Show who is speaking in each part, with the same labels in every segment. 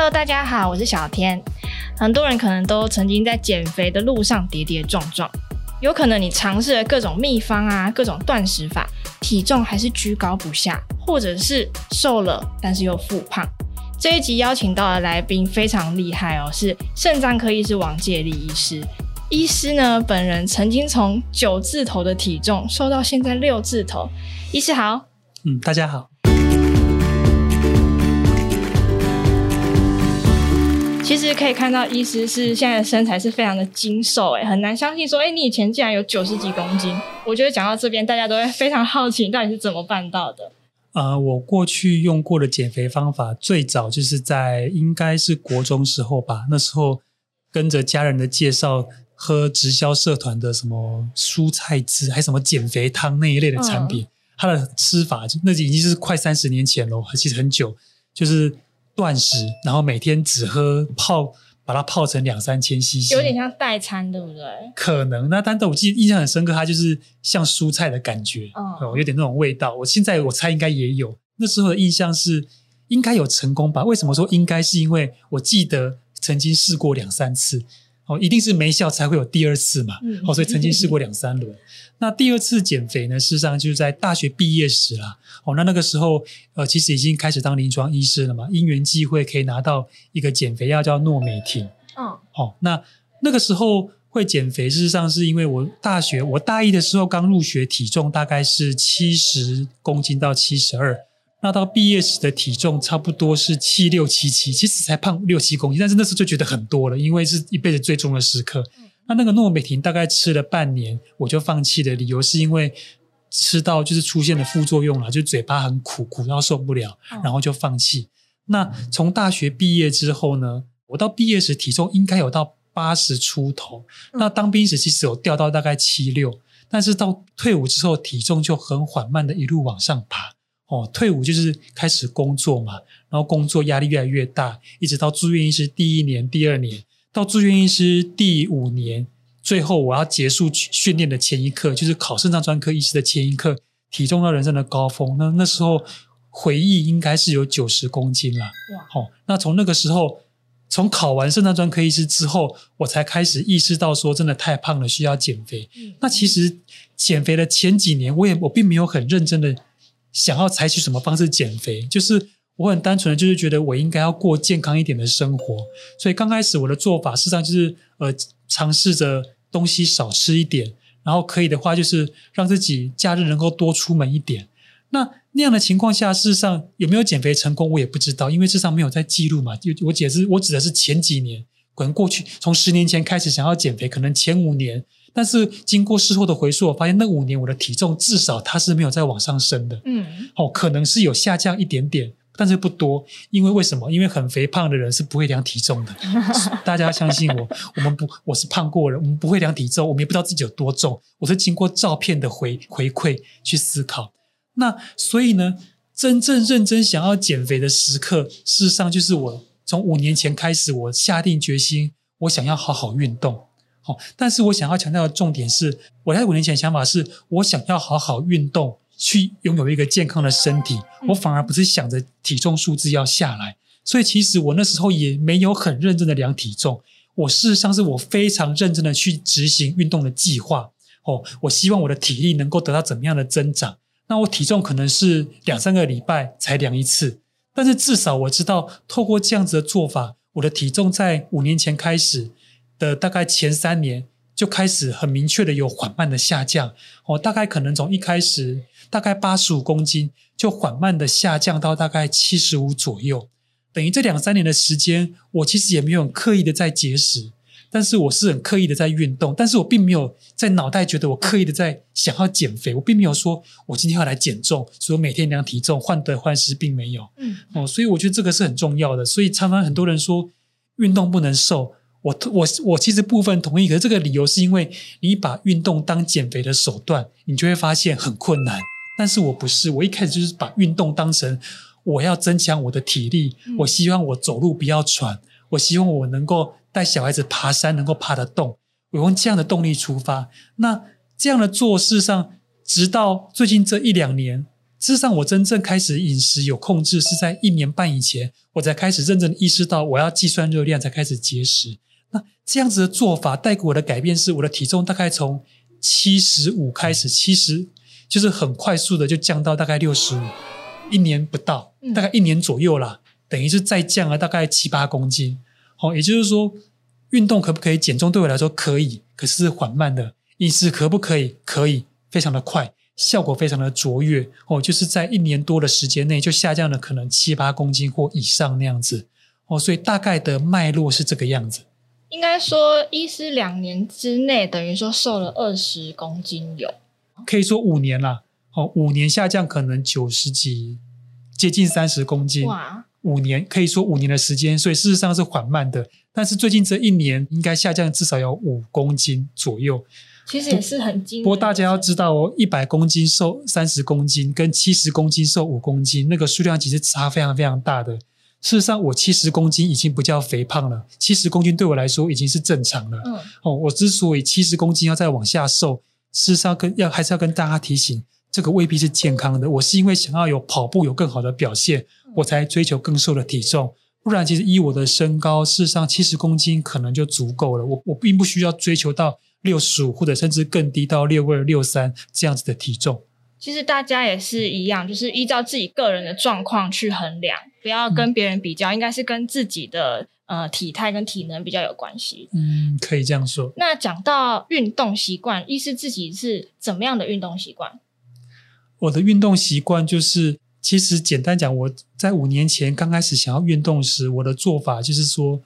Speaker 1: Hello，大家好，我是小天。很多人可能都曾经在减肥的路上跌跌撞撞，有可能你尝试了各种秘方啊，各种断食法，体重还是居高不下，或者是瘦了但是又复胖。这一集邀请到的来宾非常厉害哦，是肾脏科医师王介立医师。医师呢，本人曾经从九字头的体重瘦到现在六字头。医师好，
Speaker 2: 嗯，大家好。
Speaker 1: 其实可以看到，医师是现在的身材是非常的精瘦，哎，很难相信说，诶，你以前竟然有九十几公斤。我觉得讲到这边，大家都会非常好奇，你到底是怎么办到的？
Speaker 2: 呃，我过去用过的减肥方法，最早就是在应该是国中时候吧，那时候跟着家人的介绍，喝直销社团的什么蔬菜汁，还什么减肥汤那一类的产品，嗯、它的吃法就那已经是快三十年前了，其实很久，就是。断食，然后每天只喝泡，把它泡成两三千 CC，
Speaker 1: 有点像代餐，对不对？
Speaker 2: 可能那，但是我记得印象很深刻，它就是像蔬菜的感觉，哦、嗯，有点那种味道。我现在我猜应该也有，那时候的印象是应该有成功吧？为什么说应该？是因为我记得曾经试过两三次。哦，一定是没效才会有第二次嘛。嗯，哦，所以曾经试过两三轮。那第二次减肥呢，事实上就是在大学毕业时啦。哦，那那个时候，呃，其实已经开始当临床医师了嘛。因缘际会可以拿到一个减肥药叫诺美婷。嗯，哦，那那个时候会减肥，事实上是因为我大学我大一的时候刚入学，体重大概是七十公斤到七十二。那到毕业时的体重差不多是七六七七，其实才胖六七公斤，但是那时候就觉得很多了，因为是一辈子最重的时刻。那那个诺美婷大概吃了半年，我就放弃的理由是因为吃到就是出现了副作用了，就嘴巴很苦，苦到受不了，然后就放弃。那从大学毕业之后呢，我到毕业时体重应该有到八十出头，那当兵时其实有掉到大概七六，但是到退伍之后体重就很缓慢的一路往上爬。哦，退伍就是开始工作嘛，然后工作压力越来越大，一直到住院医师第一年、第二年，到住院医师第五年，最后我要结束训练的前一刻，就是考肾脏专科医师的前一刻，体重到人生的高峰。那那时候回忆应该是有九十公斤了。哇！好，那从那个时候，从考完肾脏专科医师之后，我才开始意识到说，真的太胖了，需要减肥。嗯。那其实减肥的前几年，我也我并没有很认真的。想要采取什么方式减肥？就是我很单纯的，就是觉得我应该要过健康一点的生活。所以刚开始我的做法，事实上就是呃，尝试着东西少吃一点，然后可以的话，就是让自己假日能够多出门一点。那那样的情况下，事实上有没有减肥成功，我也不知道，因为事实上没有在记录嘛。就我解释，我指的是前几年，可能过去从十年前开始想要减肥，可能前五年。但是经过事后的回溯，我发现那五年我的体重至少它是没有再往上升的。嗯，哦，可能是有下降一点点，但是不多。因为为什么？因为很肥胖的人是不会量体重的。大家要相信我，我们不，我是胖过人，我们不会量体重，我们也不知道自己有多重。我是经过照片的回回馈去思考。那所以呢，真正认真想要减肥的时刻，事实上就是我从五年前开始，我下定决心，我想要好好运动。好，但是我想要强调的重点是，我在五年前的想法是我想要好好运动，去拥有一个健康的身体。我反而不是想着体重数字要下来，所以其实我那时候也没有很认真的量体重。我事实上是我非常认真的去执行运动的计划。哦，我希望我的体力能够得到怎么样的增长？那我体重可能是两三个礼拜才量一次，但是至少我知道，透过这样子的做法，我的体重在五年前开始。的大概前三年就开始很明确的有缓慢的下降，哦，大概可能从一开始大概八十五公斤，就缓慢的下降到大概七十五左右，等于这两三年的时间，我其实也没有很刻意的在节食，但是我是很刻意的在运动，但是我并没有在脑袋觉得我刻意的在想要减肥，我并没有说我今天要来减重，所以我每天量体重患得患失，并没有，嗯，哦，所以我觉得这个是很重要的，所以常常很多人说运动不能瘦。我我我其实部分同意，可是这个理由是因为你把运动当减肥的手段，你就会发现很困难。但是我不是，我一开始就是把运动当成我要增强我的体力，我希望我走路不要喘，我希望我能够带小孩子爬山能够爬得动，我用这样的动力出发。那这样的做事上，直到最近这一两年，事实上，我真正开始饮食有控制是在一年半以前，我才开始认真意识到我要计算热量，才开始节食。那这样子的做法带给我的改变是，我的体重大概从七十五开始，七十就是很快速的就降到大概六十五，一年不到，大概一年左右啦，等于是再降了大概七八公斤。好，也就是说，运动可不可以减重？对我来说可以，可是缓慢的。饮食可不可以？可以，非常的快。效果非常的卓越哦，就是在一年多的时间内就下降了可能七八公斤或以上那样子哦，所以大概的脉络是这个样子。
Speaker 1: 应该说，医师两年之内等于说瘦了二十公斤有，
Speaker 2: 可以说五年了哦，五年下降可能九十几，接近三十公斤哇，五年可以说五年的时间，所以事实上是缓慢的，但是最近这一年应该下降至少有五公斤左右。
Speaker 1: 其实也是很惊。
Speaker 2: 不过大家要知道哦，一百公斤瘦三十公斤，跟七十公斤瘦五公斤，那个数量其实差非常非常大的。事实上，我七十公斤已经不叫肥胖了，七十公斤对我来说已经是正常了。嗯，哦，我之所以七十公斤要再往下瘦，事实上跟要还是要跟大家提醒，这个未必是健康的。我是因为想要有跑步有更好的表现，我才追求更瘦的体重。不然，其实以我的身高，事实上七十公斤可能就足够了。我我并不需要追求到。六十五或者甚至更低到六二、六三这样子的体重，
Speaker 1: 其实大家也是一样，就是依照自己个人的状况去衡量，不要跟别人比较，嗯、应该是跟自己的呃体态跟体能比较有关系。
Speaker 2: 嗯，可以这样说。
Speaker 1: 那讲到运动习惯，意思自己是怎么样的运动习惯？
Speaker 2: 我的运动习惯就是，其实简单讲，我在五年前刚开始想要运动时，我的做法就是说。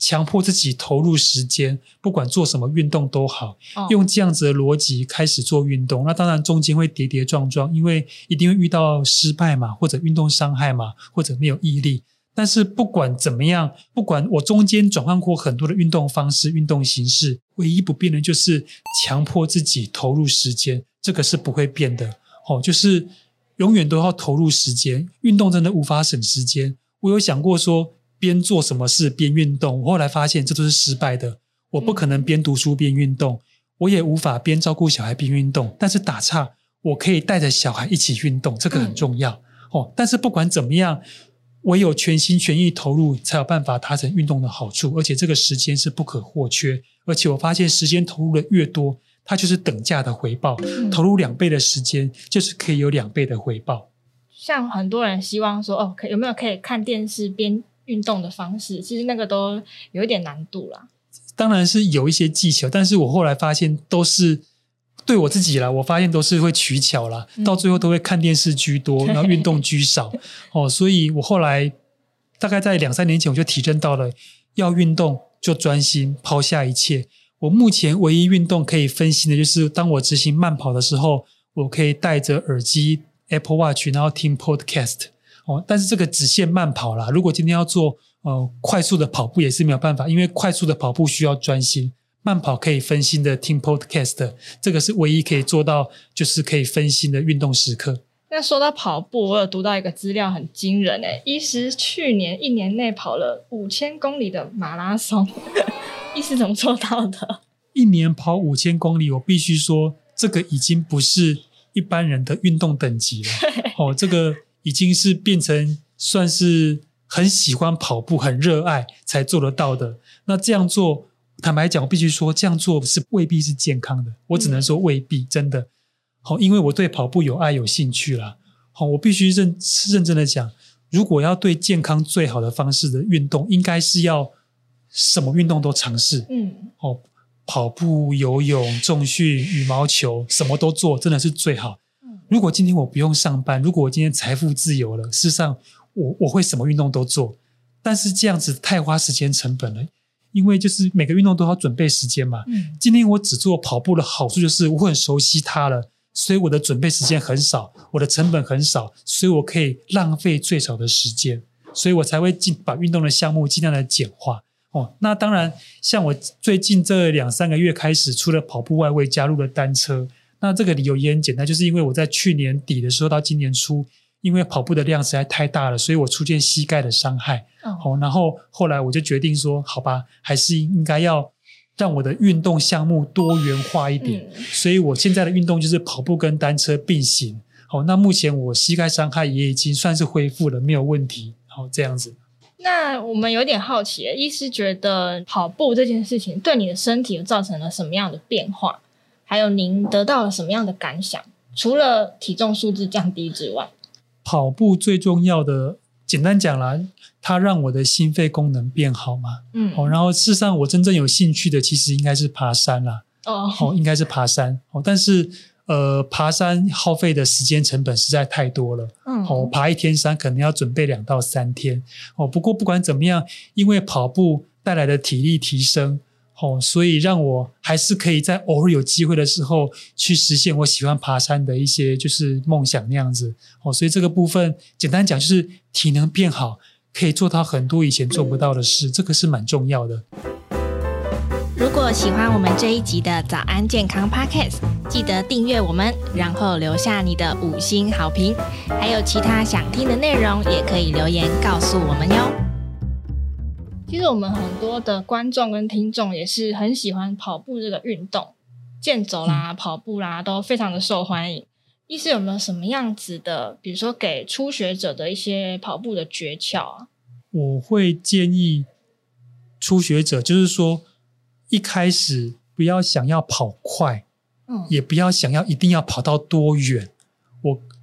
Speaker 2: 强迫自己投入时间，不管做什么运动都好，哦、用这样子的逻辑开始做运动。那当然中间会跌跌撞撞，因为一定会遇到失败嘛，或者运动伤害嘛，或者没有毅力。但是不管怎么样，不管我中间转换过很多的运动方式、运动形式，唯一不变的就是强迫自己投入时间，这个是不会变的。哦，就是永远都要投入时间。运动真的无法省时间。我有想过说。边做什么事边运动，我后来发现这都是失败的。我不可能边读书边运动，我也无法边照顾小孩边运动。但是打岔，我可以带着小孩一起运动，这个很重要、嗯、哦。但是不管怎么样，唯有全心全意投入，才有办法达成运动的好处。而且这个时间是不可或缺。而且我发现，时间投入的越多，它就是等价的回报。嗯、投入两倍的时间，就是可以有两倍的回报。
Speaker 1: 像很多人希望说，哦，可有没有可以看电视边运动的方式，其实那个都有一点难度啦。
Speaker 2: 当然是有一些技巧，但是我后来发现都是对我自己啦，我发现都是会取巧啦，嗯、到最后都会看电视居多，然后运动居少。哦，所以我后来大概在两三年前我就体证到了，要运动就专心，抛下一切。我目前唯一运动可以分心的就是，当我执行慢跑的时候，我可以戴着耳机 Apple Watch，然后听 Podcast。哦，但是这个只限慢跑啦。如果今天要做呃快速的跑步也是没有办法，因为快速的跑步需要专心，慢跑可以分心的听 podcast，这个是唯一可以做到就是可以分心的运动时刻。
Speaker 1: 那说到跑步，我有读到一个资料很惊人诶，医师去年一年内跑了五千公里的马拉松，医师怎么做到的？
Speaker 2: 一年跑五千公里，我必须说这个已经不是一般人的运动等级了。哦，这个。已经是变成算是很喜欢跑步、很热爱才做得到的。那这样做，坦白讲，我必须说，这样做是未必是健康的。我只能说未必，真的。好，因为我对跑步有爱、有兴趣啦。好，我必须认认真的讲，如果要对健康最好的方式的运动，应该是要什么运动都尝试。嗯，哦，跑步、游泳、重训、羽毛球，什么都做，真的是最好。如果今天我不用上班，如果我今天财富自由了，事实上我我会什么运动都做，但是这样子太花时间成本了，因为就是每个运动都要准备时间嘛。嗯，今天我只做跑步的好处就是我很熟悉它了，所以我的准备时间很少，我的成本很少，所以我可以浪费最少的时间，所以我才会尽把运动的项目尽量的简化。哦，那当然，像我最近这两三个月开始，除了跑步外，我也加入了单车。那这个理由也很简单，就是因为我在去年底的时候到今年初，因为跑步的量实在太大了，所以我出现膝盖的伤害。哦，然后后来我就决定说，好吧，还是应该要让我的运动项目多元化一点。嗯，所以我现在的运动就是跑步跟单车并行。好，那目前我膝盖伤害也已经算是恢复了，没有问题。好，这样子。
Speaker 1: 那我们有点好奇，医师觉得跑步这件事情对你的身体造成了什么样的变化？还有您得到了什么样的感想？除了体重数字降低之外，
Speaker 2: 跑步最重要的，简单讲啦，它让我的心肺功能变好嘛。嗯，好，然后事实上我真正有兴趣的，其实应该是爬山啦。哦，哦，应该是爬山。哦，但是。呃，爬山耗费的时间成本实在太多了。嗯，哦，爬一天山可能要准备两到三天。哦，不过不管怎么样，因为跑步带来的体力提升，哦，所以让我还是可以在偶尔有机会的时候去实现我喜欢爬山的一些就是梦想那样子。哦，所以这个部分简单讲就是体能变好，可以做到很多以前做不到的事，这个是蛮重要的。
Speaker 3: 如果喜欢我们这一集的早安健康 Podcast，记得订阅我们，然后留下你的五星好评。还有其他想听的内容，也可以留言告诉我们哟。
Speaker 1: 其实我们很多的观众跟听众也是很喜欢跑步这个运动，健走啦、跑步啦都非常的受欢迎。医师有没有什么样子的，比如说给初学者的一些跑步的诀窍啊？
Speaker 2: 我会建议初学者，就是说。一开始不要想要跑快，嗯，也不要想要一定要跑到多远。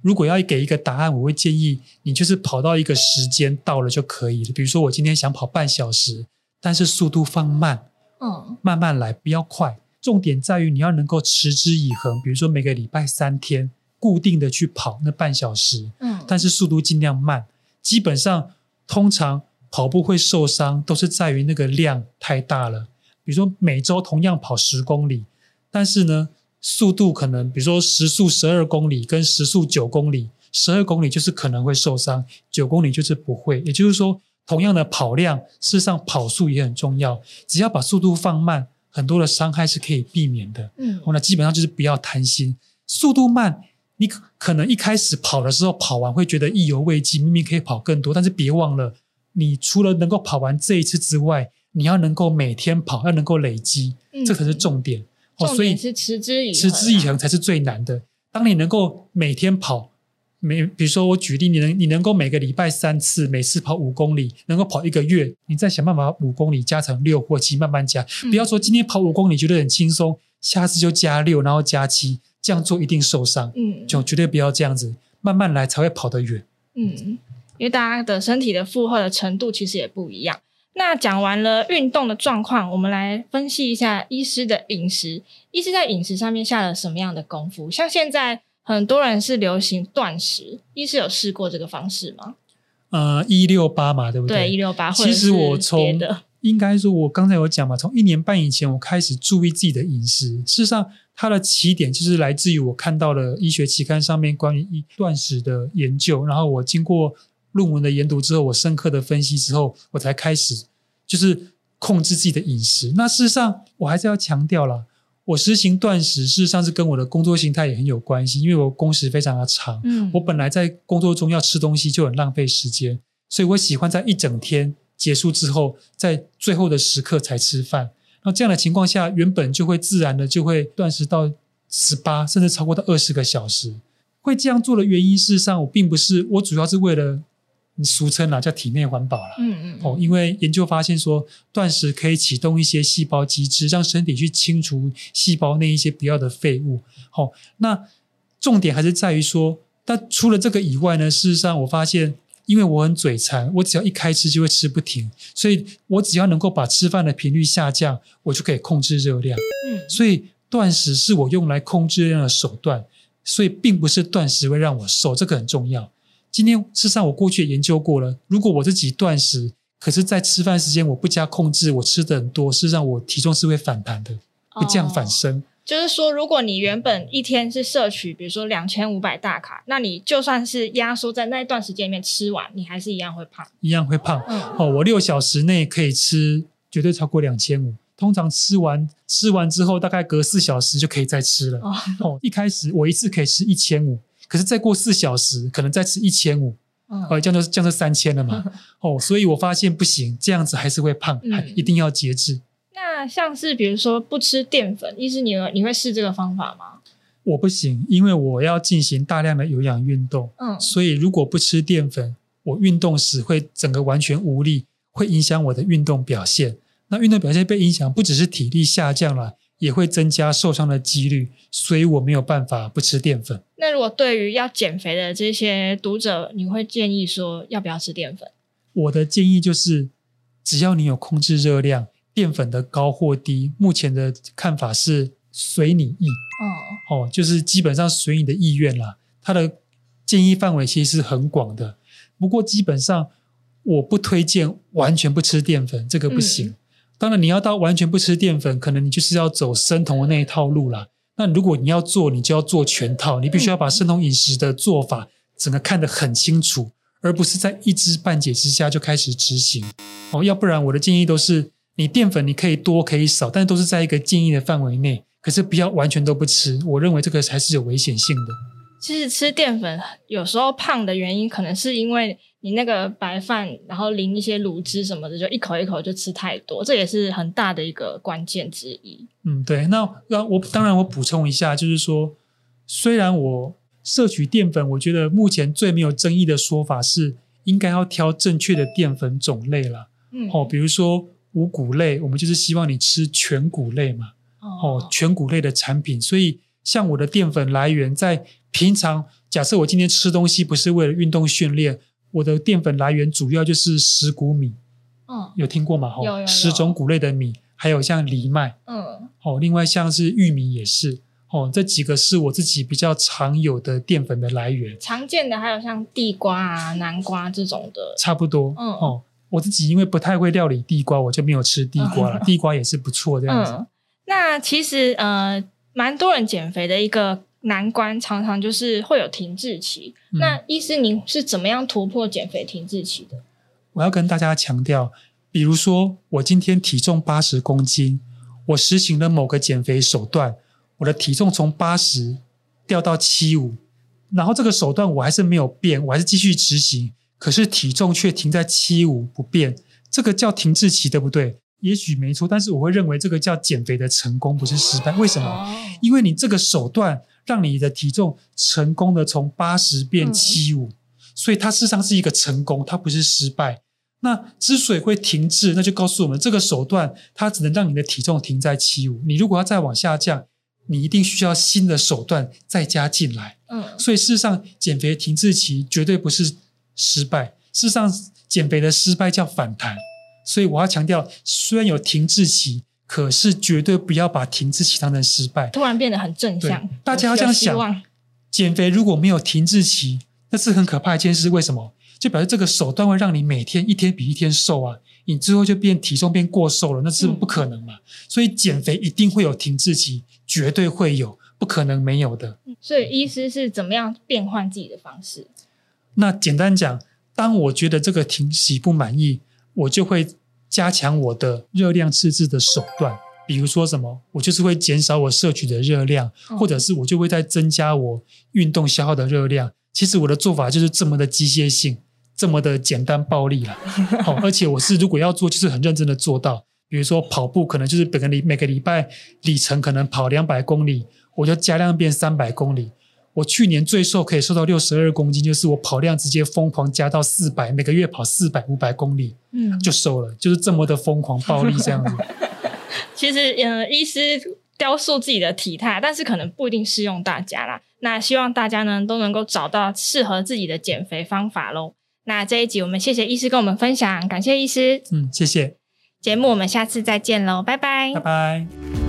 Speaker 2: 我如果要给一个答案，我会建议你就是跑到一个时间到了就可以了。比如说我今天想跑半小时，但是速度放慢，嗯，慢慢来，不要快。重点在于你要能够持之以恒。比如说每个礼拜三天固定的去跑那半小时，嗯，但是速度尽量慢。基本上通常跑步会受伤，都是在于那个量太大了。比如说每周同样跑十公里，但是呢，速度可能比如说时速十二公里跟时速九公里，十二公里就是可能会受伤，九公里就是不会。也就是说，同样的跑量，事实上跑速也很重要。只要把速度放慢，很多的伤害是可以避免的。嗯，那基本上就是不要贪心，速度慢，你可能一开始跑的时候跑完会觉得意犹未尽，明明可以跑更多，但是别忘了，你除了能够跑完这一次之外，你要能够每天跑，要能够累积，嗯、这可是重点。
Speaker 1: 重点是持之以恒，
Speaker 2: 持之以恒才是最难的。当你能够每天跑，每比如说我举例，你能你能够每个礼拜三次，每次跑五公里，能够跑一个月，你再想办法五公里加成六或七，慢慢加。嗯、不要说今天跑五公里觉得很轻松，下次就加六，然后加七，这样做一定受伤。嗯，就绝对不要这样子，慢慢来才会跑得远。
Speaker 1: 嗯，因为大家的身体的负荷的程度其实也不一样。那讲完了运动的状况，我们来分析一下医师的饮食。医师在饮食上面下了什么样的功夫？像现在很多人是流行断食，医师有试过这个方式吗？
Speaker 2: 呃，一六八嘛，对不对？
Speaker 1: 对，一六八。
Speaker 2: 其实我从应该说，我刚才有讲嘛，从一年半以前我开始注意自己的饮食。事实上，它的起点就是来自于我看到了医学期刊上面关于断食的研究，然后我经过。论文的研读之后，我深刻的分析之后，我才开始就是控制自己的饮食。那事实上，我还是要强调了，我实行断食，事实上是跟我的工作形态也很有关系，因为我工时非常的长。嗯，我本来在工作中要吃东西就很浪费时间，所以我喜欢在一整天结束之后，在最后的时刻才吃饭。那这样的情况下，原本就会自然的就会断食到十八甚至超过到二十个小时。会这样做的原因，事实上我并不是，我主要是为了。俗称啊，叫体内环保了。嗯嗯哦，因为研究发现说，断食可以启动一些细胞机制，让身体去清除细胞内一些不要的废物。好，那重点还是在于说，但除了这个以外呢，事实上我发现，因为我很嘴馋，我只要一开吃就会吃不停，所以我只要能够把吃饭的频率下降，我就可以控制热量。嗯，所以断食是我用来控制热量的手段，所以并不是断食会让我瘦，这个很重要。今天事实上，我过去也研究过了。如果我自己断食，可是，在吃饭时间我不加控制，我吃的很多，事实上我体重是会反弹的，会这样反升。哦，
Speaker 1: 就是说，如果你原本一天是摄取，比如说两千五百大卡，那你就算是压缩在那一段时间里面吃完，你还是一样会胖，
Speaker 2: 一样会胖。嗯，哦，我六小时内可以吃绝对超过两千五，通常吃完吃完之后，大概隔四小时就可以再吃了。哦，哦，一开始我一次可以吃一千五。可是再过四小时，可能再吃一千五，呃，这样就这样就三千了嘛。哦，所以我发现不行，这样子还是会胖，嗯、还一定要节制。
Speaker 1: 那像是比如说不吃淀粉，意思你你会试这个方法吗？
Speaker 2: 我不行，因为我要进行大量的有氧运动，
Speaker 1: 嗯，
Speaker 2: 所以如果不吃淀粉，我运动时会整个完全无力，会影响我的运动表现。那运动表现被影响，不只是体力下降了，也会增加受伤的几率，所以我没有办法不吃淀粉。
Speaker 1: 那如果对于要减肥的这些读者，你会建议说要不要吃淀粉？
Speaker 2: 我的建议就是，只要你有控制热量，淀粉的高或低，目前的看法是随你意。
Speaker 1: 哦
Speaker 2: 哦，就是基本上随你的意愿啦。它的建议范围其实是很广的，不过基本上我不推荐完全不吃淀粉，这个不行。嗯当然，你要到完全不吃淀粉，可能你就是要走生酮的那一套路啦。那如果你要做，你就要做全套，你必须要把生酮饮食的做法整个看得很清楚，而不是在一知半解之下就开始执行。哦，要不然我的建议都是，你淀粉你可以多可以少，但都是在一个建议的范围内，可是不要完全都不吃。我认为这个才是有危险性的。
Speaker 1: 其实吃淀粉有时候胖的原因，可能是因为你那个白饭，然后淋一些卤汁什么的，就一口一口就吃太多，这也是很大的一个关键之一。
Speaker 2: 嗯，对。那那我当然我补充一下，就是说，虽然我摄取淀粉，我觉得目前最没有争议的说法是，应该要挑正确的淀粉种类了。
Speaker 1: 嗯，
Speaker 2: 哦，比如说五谷类，我们就是希望你吃全谷类嘛。哦，哦，全谷类的产品，所以像我的淀粉来源在。平常假设我今天吃东西不是为了运动训练，我的淀粉来源主要就是十谷米，
Speaker 1: 嗯，
Speaker 2: 有听过吗？
Speaker 1: 有有有。
Speaker 2: 十种谷类的米，还有像藜麦，
Speaker 1: 嗯，
Speaker 2: 哦，另外像是玉米也是，哦，这几个是我自己比较常有的淀粉的来源。
Speaker 1: 常见的还有像地瓜啊、南瓜这种的，
Speaker 2: 差不多，
Speaker 1: 嗯，
Speaker 2: 哦，我自己因为不太会料理地瓜，我就没有吃地瓜了。嗯，地瓜也是不错这样子。
Speaker 1: 嗯，那其实呃，蛮多人减肥的一个。难关常常就是会有停滞期。嗯、那医师，您是怎么样突破减肥停滞期的？
Speaker 2: 我要跟大家强调，比如说我今天体重八十公斤，我实行了某个减肥手段，我的体重从八十掉到七五，然后这个手段我还是没有变，我还是继续执行，可是体重却停在七五不变，这个叫停滞期，对不对？也许没错，但是我会认为这个叫减肥的成功，不是失败。为什么？因为你这个手段。让你的体重成功的从八十变七五，嗯，所以它事实上是一个成功，它不是失败。那之所以会停滞，那就告诉我们这个手段它只能让你的体重停在七五。你如果要再往下降，你一定需要新的手段再加进来。
Speaker 1: 嗯，
Speaker 2: 所以事实上减肥停滞期绝对不是失败，事实上减肥的失败叫反弹。所以我要强调，虽然有停滞期。可是绝对不要把停滞期当成失败，
Speaker 1: 突然变得很正向。
Speaker 2: 大家要这样想，减肥如果没有停滞期，那是很可怕一件事。为什么？就表示这个手段会让你每天一天比一天瘦啊，你最后就变体重变过瘦了，那是不可能嘛。嗯、所以减肥一定会有停滞期，绝对会有，不可能没有的。
Speaker 1: 所以医师是怎么样变换自己的方式？
Speaker 2: 那简单讲，当我觉得这个停息不满意，我就会。加强我的热量赤字的手段，比如说什么，我就是会减少我摄取的热量，或者是我就会再增加我运动消耗的热量。其实我的做法就是这么的机械性，这么的简单暴力了。好，而且我是如果要做，就是很认真的做到。比如说跑步，可能就是每个礼每个礼拜里程可能跑两百公里，我就加量变三百公里。我去年最瘦可以瘦到六十二公斤，就是我跑量直接疯狂加到四百，每个月跑四百五百公里，嗯，就瘦了，就是这么的疯狂暴力这样子。
Speaker 1: 其实，嗯、呃，医师雕塑自己的体态，但是可能不一定适用大家啦。那希望大家呢都能够找到适合自己的减肥方法喽。那这一集我们谢谢医师跟我们分享，感谢医师。
Speaker 2: 嗯，谢谢。
Speaker 1: 节目我们下次再见喽，拜拜，
Speaker 2: 拜拜。